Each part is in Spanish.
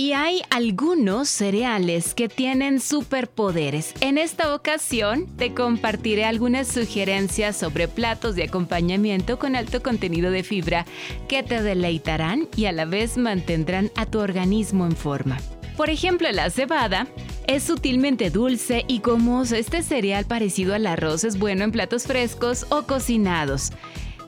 Y hay algunos cereales que tienen superpoderes. En esta ocasión te compartiré algunas sugerencias sobre platos de acompañamiento con alto contenido de fibra que te deleitarán y a la vez mantendrán a tu organismo en forma. Por ejemplo, la cebada es sutilmente dulce y como Este cereal parecido al arroz es bueno en platos frescos o cocinados.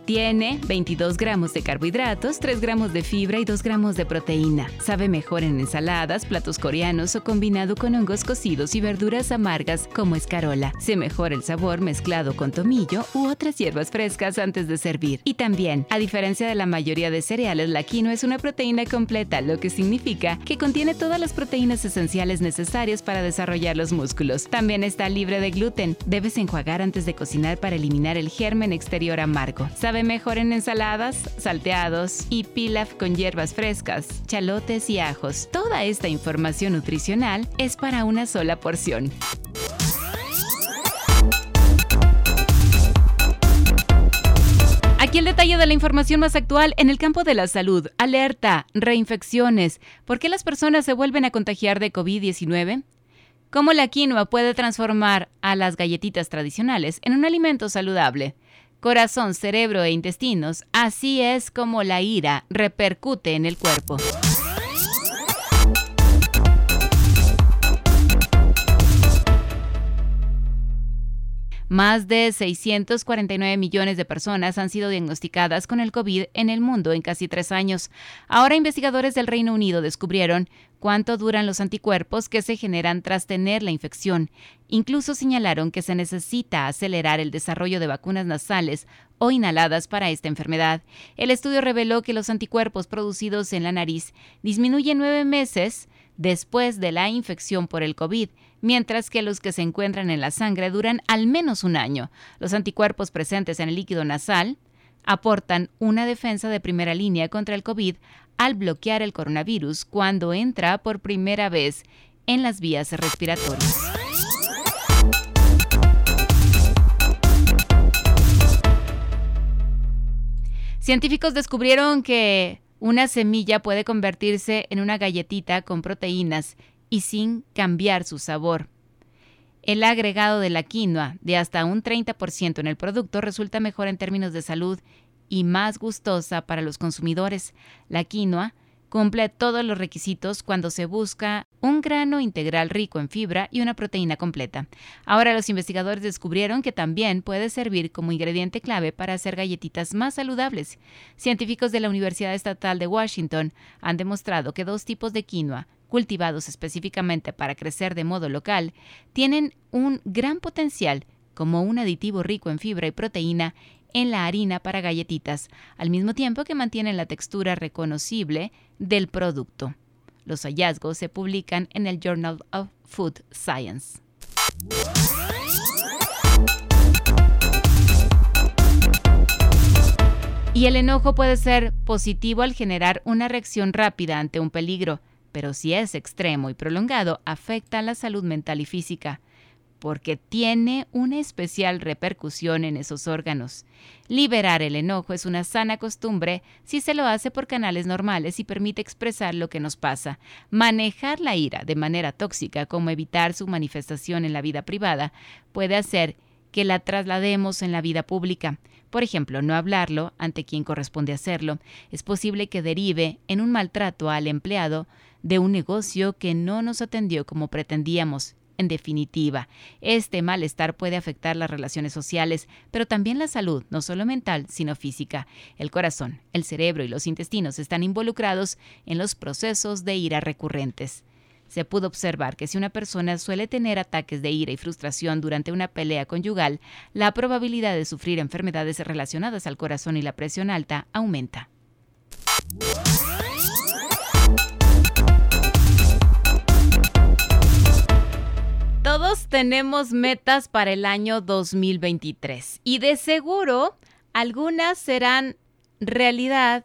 Tiene 22 gramos de carbohidratos, 3 gramos de fibra y 2 gramos de proteína. Sabe mejor en ensaladas, platos coreanos o combinado con hongos cocidos y verduras amargas como escarola. Se mejora el sabor mezclado con tomillo u otras hierbas frescas antes de servir. Y también, a diferencia de la mayoría de cereales, la quinoa es una proteína completa, lo que significa que contiene todas las proteínas esenciales necesarias para desarrollar los músculos. También está libre de gluten. Debes enjuagar antes de cocinar para eliminar el germen exterior amargo mejor en ensaladas, salteados y pilaf con hierbas frescas, chalotes y ajos. Toda esta información nutricional es para una sola porción. Aquí el detalle de la información más actual en el campo de la salud. Alerta, reinfecciones. ¿Por qué las personas se vuelven a contagiar de COVID-19? ¿Cómo la quinoa puede transformar a las galletitas tradicionales en un alimento saludable? Corazón, cerebro e intestinos, así es como la ira repercute en el cuerpo. Más de 649 millones de personas han sido diagnosticadas con el COVID en el mundo en casi tres años. Ahora investigadores del Reino Unido descubrieron cuánto duran los anticuerpos que se generan tras tener la infección. Incluso señalaron que se necesita acelerar el desarrollo de vacunas nasales o inhaladas para esta enfermedad. El estudio reveló que los anticuerpos producidos en la nariz disminuyen nueve meses después de la infección por el COVID, mientras que los que se encuentran en la sangre duran al menos un año. Los anticuerpos presentes en el líquido nasal aportan una defensa de primera línea contra el COVID al bloquear el coronavirus cuando entra por primera vez en las vías respiratorias. Científicos descubrieron que una semilla puede convertirse en una galletita con proteínas y sin cambiar su sabor. El agregado de la quinoa de hasta un 30% en el producto resulta mejor en términos de salud y más gustosa para los consumidores. La quinoa cumple todos los requisitos cuando se busca un grano integral rico en fibra y una proteína completa. Ahora los investigadores descubrieron que también puede servir como ingrediente clave para hacer galletitas más saludables. Científicos de la Universidad Estatal de Washington han demostrado que dos tipos de quinoa, cultivados específicamente para crecer de modo local, tienen un gran potencial como un aditivo rico en fibra y proteína en la harina para galletitas, al mismo tiempo que mantienen la textura reconocible del producto. Los hallazgos se publican en el Journal of Food Science. Y el enojo puede ser positivo al generar una reacción rápida ante un peligro, pero si es extremo y prolongado, afecta a la salud mental y física porque tiene una especial repercusión en esos órganos. Liberar el enojo es una sana costumbre si se lo hace por canales normales y permite expresar lo que nos pasa. Manejar la ira de manera tóxica, como evitar su manifestación en la vida privada, puede hacer que la traslademos en la vida pública. Por ejemplo, no hablarlo ante quien corresponde hacerlo. Es posible que derive en un maltrato al empleado de un negocio que no nos atendió como pretendíamos en definitiva, este malestar puede afectar las relaciones sociales, pero también la salud, no solo mental, sino física. El corazón, el cerebro y los intestinos están involucrados en los procesos de ira recurrentes. Se pudo observar que si una persona suele tener ataques de ira y frustración durante una pelea conyugal, la probabilidad de sufrir enfermedades relacionadas al corazón y la presión alta aumenta. Todos tenemos metas para el año 2023 y de seguro algunas serán realidad.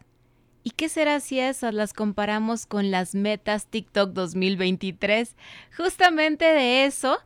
¿Y qué será si esas las comparamos con las metas TikTok 2023? Justamente de eso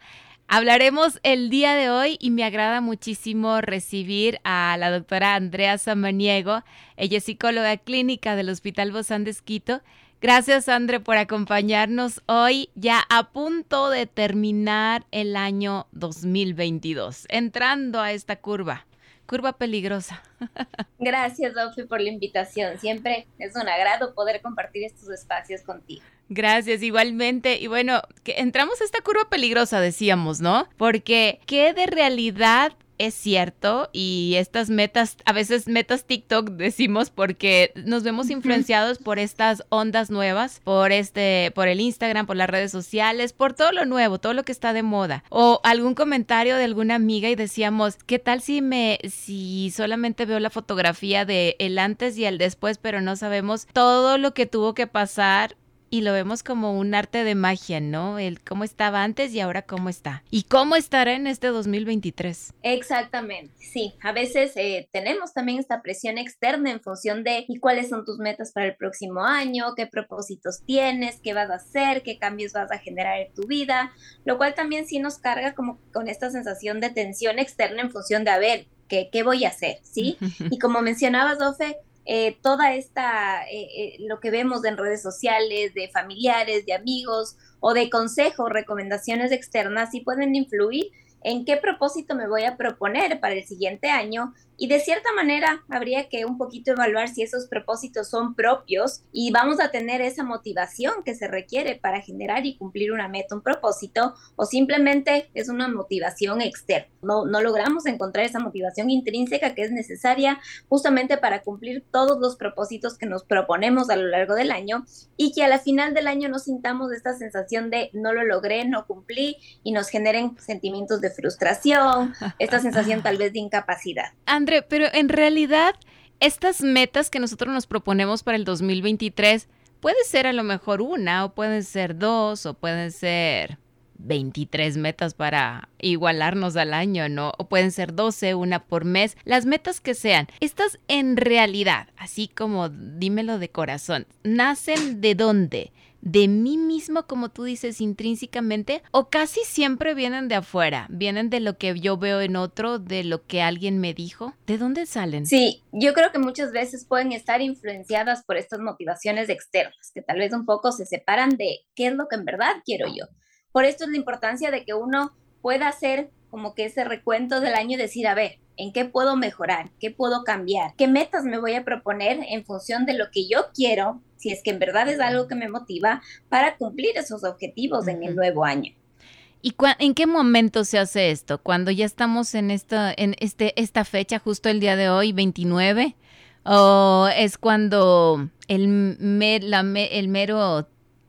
hablaremos el día de hoy y me agrada muchísimo recibir a la doctora Andrea Samaniego. Ella es psicóloga clínica del Hospital Bozán de Esquito. Gracias, Andre, por acompañarnos hoy, ya a punto de terminar el año 2022, entrando a esta curva curva peligrosa. Gracias, Dofi, por la invitación. Siempre es un agrado poder compartir estos espacios contigo. Gracias, igualmente. Y bueno, que entramos a esta curva peligrosa, decíamos, ¿no? Porque, ¿qué de realidad es cierto y estas metas, a veces metas TikTok decimos porque nos vemos influenciados por estas ondas nuevas, por este, por el Instagram, por las redes sociales, por todo lo nuevo, todo lo que está de moda. O algún comentario de alguna amiga y decíamos, ¿qué tal si me, si solamente veo la fotografía de el antes y el después, pero no sabemos todo lo que tuvo que pasar y lo vemos como un arte de magia, ¿no? El cómo estaba antes y ahora cómo está. ¿Y cómo estará en este 2023? Exactamente, sí. A veces eh, tenemos también esta presión externa en función de ¿y cuáles son tus metas para el próximo año? ¿Qué propósitos tienes? ¿Qué vas a hacer? ¿Qué cambios vas a generar en tu vida? Lo cual también sí nos carga como con esta sensación de tensión externa en función de, a ver, ¿qué, qué voy a hacer? ¿Sí? Y como mencionabas, Dofe, eh, toda esta, eh, eh, lo que vemos en redes sociales, de familiares, de amigos o de consejos, recomendaciones externas, sí pueden influir en qué propósito me voy a proponer para el siguiente año y de cierta manera habría que un poquito evaluar si esos propósitos son propios y vamos a tener esa motivación que se requiere para generar y cumplir una meta, un propósito o simplemente es una motivación externa. No, no logramos encontrar esa motivación intrínseca que es necesaria justamente para cumplir todos los propósitos que nos proponemos a lo largo del año y que a la final del año no sintamos esta sensación de no lo logré, no cumplí y nos generen sentimientos de frustración, esta sensación tal vez de incapacidad. André, pero en realidad estas metas que nosotros nos proponemos para el 2023 puede ser a lo mejor una o pueden ser dos o pueden ser 23 metas para igualarnos al año, ¿no? O pueden ser 12, una por mes, las metas que sean. Estas en realidad, así como dímelo de corazón, ¿nacen de dónde? De mí mismo, como tú dices, intrínsecamente, o casi siempre vienen de afuera, vienen de lo que yo veo en otro, de lo que alguien me dijo. ¿De dónde salen? Sí, yo creo que muchas veces pueden estar influenciadas por estas motivaciones externas, que tal vez un poco se separan de qué es lo que en verdad quiero yo. Por esto es la importancia de que uno pueda hacer como que ese recuento del año y decir, a ver, ¿en qué puedo mejorar? ¿Qué puedo cambiar? ¿Qué metas me voy a proponer en función de lo que yo quiero si es que en verdad es algo que me motiva para cumplir esos objetivos en el nuevo año. ¿Y en qué momento se hace esto? Cuando ya estamos en esta, en este, esta fecha, justo el día de hoy, 29, o es cuando el, el mero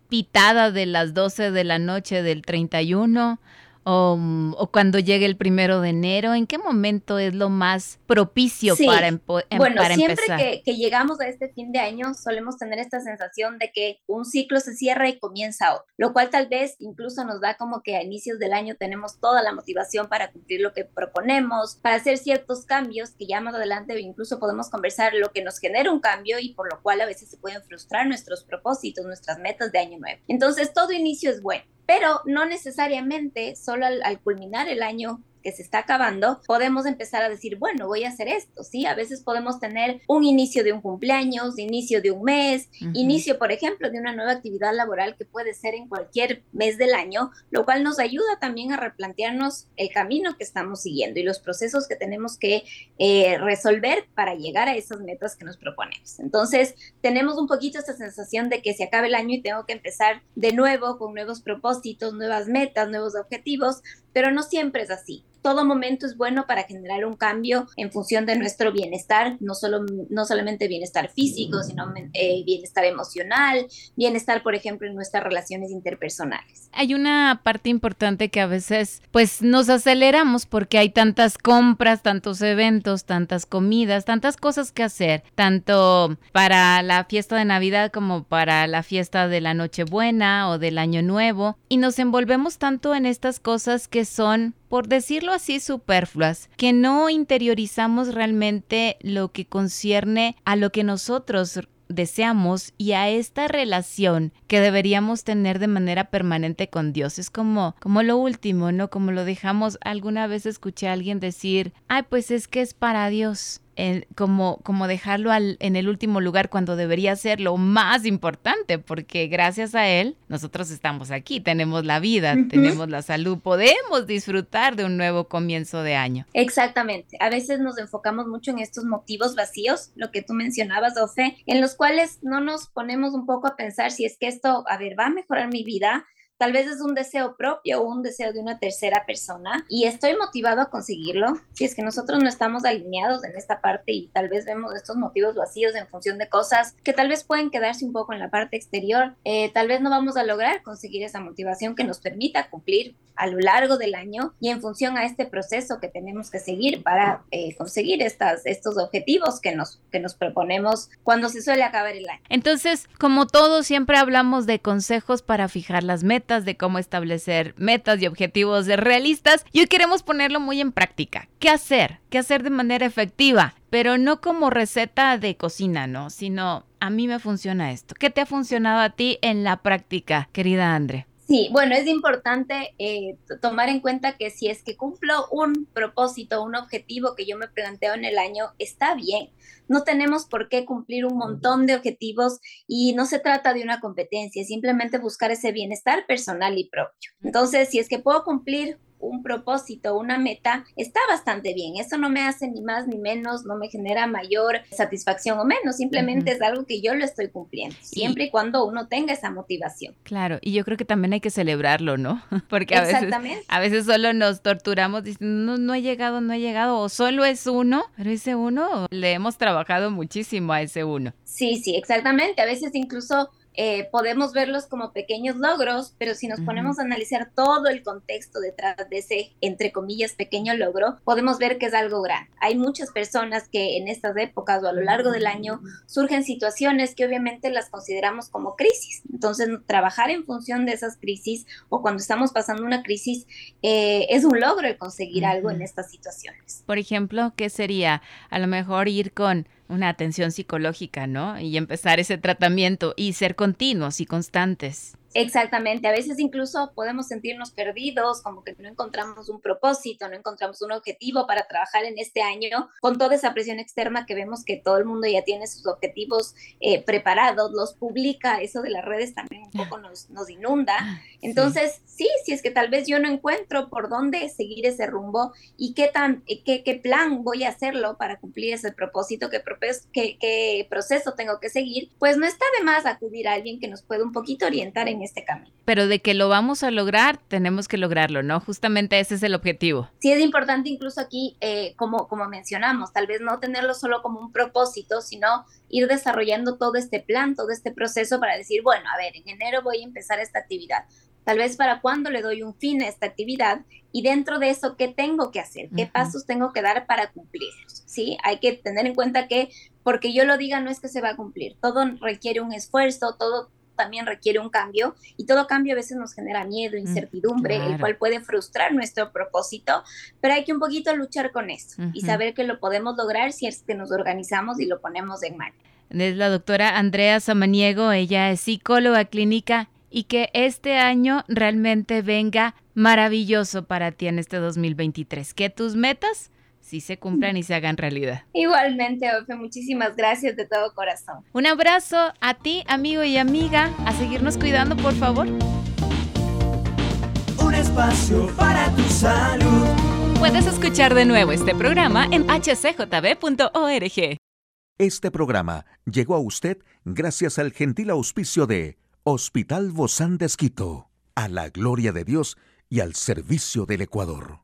pitada de las 12 de la noche del 31, o, o, cuando llegue el primero de enero? ¿En qué momento es lo más propicio para, em, bueno, siempre Que, que, llegamos a este fin de año solemos tener esta sensación de que un ciclo se cierra y comienza otro, lo cual tal vez incluso nos da como que a inicios del año tenemos toda la motivación para cumplir lo que proponemos, para hacer ciertos cambios que ya más adelante incluso podemos conversar lo que nos genera un cambio y por lo cual a veces se pueden frustrar nuestros propósitos, nuestras metas de año nuevo. Entonces todo inicio es bueno pero no necesariamente solo al, culminar el año que se está acabando, podemos empezar a decir, bueno, voy a hacer esto, ¿sí? A veces podemos tener un inicio de un cumpleaños, inicio de un mes, inicio, por ejemplo, de una nueva actividad laboral que puede ser en cualquier mes del año, lo cual nos ayuda también a replantearnos el camino que estamos siguiendo y los procesos que tenemos que eh, resolver para llegar a esas metas que nos proponemos. Entonces, tenemos un poquito esta sensación de que se acabe el año y tengo que empezar de nuevo con nuevos propósitos, nuevas metas, nuevos objetivos, pero no siempre es así. Todo momento es bueno para generar un cambio en función de nuestro bienestar, no, solo, no solamente bienestar físico, sino eh, bienestar emocional, bienestar, por ejemplo, en nuestras relaciones interpersonales. Hay una parte importante que a veces pues nos aceleramos porque hay tantas compras, tantos eventos, tantas comidas, tantas cosas que hacer, tanto para la fiesta de Navidad como para la fiesta de la Nochebuena o del Año Nuevo, y nos envolvemos tanto en estas cosas que son por decirlo así, superfluas, que no interiorizamos realmente lo que concierne a lo que nosotros deseamos y a esta relación que deberíamos tener de manera permanente con Dios. Es como, como lo último, ¿no? Como lo dejamos, alguna vez escuché a alguien decir, ay, pues es que es para Dios como, como dejarlo al, en el último lugar cuando debería ser lo más importante, porque gracias a él nosotros estamos aquí, tenemos la vida, tenemos la salud, podemos disfrutar de un nuevo comienzo de año. Exactamente, a veces nos enfocamos mucho en estos motivos vacíos, lo que tú mencionabas, Ofe, en los cuales no nos ponemos un poco a pensar si es que esto, a ver, va a mejorar mi vida, Tal vez es un deseo propio o un deseo de una tercera persona y estoy motivado a conseguirlo. Si es que nosotros no estamos alineados en esta parte y tal vez vemos estos motivos vacíos en función de cosas que tal vez pueden quedarse un poco en la parte exterior, eh, tal vez no vamos a lograr conseguir esa motivación que nos permita cumplir a lo largo del año y en función a este proceso que tenemos que seguir para eh, conseguir estas, estos objetivos que nos, que nos proponemos cuando se suele acabar el año. Entonces, como todo, siempre hablamos de consejos para fijar las metas, de cómo establecer metas y objetivos realistas y hoy queremos ponerlo muy en práctica. ¿Qué hacer? ¿Qué hacer de manera efectiva? Pero no como receta de cocina, ¿no? Sino a mí me funciona esto. ¿Qué te ha funcionado a ti en la práctica, querida Andre? Sí, bueno, es importante eh, tomar en cuenta que si es que cumplo un propósito, un objetivo que yo me planteo en el año, está bien. No tenemos por qué cumplir un montón de objetivos y no se trata de una competencia, simplemente buscar ese bienestar personal y propio. Entonces, si es que puedo cumplir un propósito, una meta, está bastante bien. Eso no me hace ni más ni menos, no me genera mayor satisfacción o menos, simplemente es algo que yo lo estoy cumpliendo, siempre y, cuando uno tenga esa motivación. Claro, y yo creo que también hay que celebrarlo, ¿no? Porque a veces, a veces solo nos torturamos diciendo, no, no he llegado, no he llegado, o solo es uno, pero ese uno le hemos trabajado muchísimo a ese uno. Sí, sí, exactamente. A veces incluso eh, podemos verlos como pequeños logros, pero si nos ponemos a analizar todo el contexto detrás de ese, entre comillas, pequeño logro, podemos ver que es algo grande. Hay muchas personas que en estas épocas o a lo largo del año surgen situaciones que obviamente las consideramos como crisis. Entonces, trabajar en función de esas crisis o cuando estamos pasando una crisis eh, es un logro el conseguir algo en estas situaciones. Por ejemplo, ¿qué sería? A lo mejor ir con una atención psicológica, ¿no? Y empezar ese tratamiento y ser continuos y constantes. Exactamente, a veces incluso podemos sentirnos perdidos, como que no encontramos un propósito, no encontramos un objetivo para trabajar en este año, con toda esa presión externa que vemos que todo el mundo ya tiene sus objetivos eh, preparados, los publica, eso de las redes también un poco nos, nos inunda. Entonces, sí. sí, es que tal vez yo no encuentro por dónde seguir ese rumbo y qué, tan, eh, qué, qué plan voy a hacerlo para cumplir ese propósito, qué, qué, qué proceso tengo que seguir, pues no está de más acudir a alguien que nos pueda un poquito orientar en este camino. Pero de que lo vamos a lograr, tenemos que lograrlo, ¿no? Justamente ese es el objetivo. Sí, es importante incluso aquí, eh, como, como mencionamos, tal vez no tenerlo solo como un propósito, sino ir desarrollando todo este plan, todo este proceso para decir, bueno, a ver, en enero voy a empezar esta actividad. Tal vez para cuándo le doy un fin a esta actividad y dentro de eso, ¿qué tengo que hacer? ¿Qué pasos tengo que dar para cumplirlos? ¿Sí? Hay que tener en cuenta que porque yo lo diga no es que se va a cumplir. Todo requiere un esfuerzo, todo también requiere un cambio y todo cambio a veces nos genera miedo, mm, incertidumbre, el cual puede frustrar nuestro propósito, pero hay que un poquito luchar con eso y saber que lo podemos lograr si es que nos organizamos y lo ponemos en marcha. Es la doctora Andrea Samaniego, ella es psicóloga clínica y que este año realmente venga maravilloso para ti en este 2023. Que tus metas sí se cumplan y se hagan realidad. Igualmente, Ofe, muchísimas gracias de todo corazón. Un abrazo a ti, amigo y amiga, a seguirnos cuidando, por favor. Un espacio para tu salud. Puedes escuchar de nuevo este programa en hcjb.org. Este programa llegó a usted gracias al gentil auspicio de Hospital Bozán de Esquito, a la gloria de Dios y al servicio del Ecuador.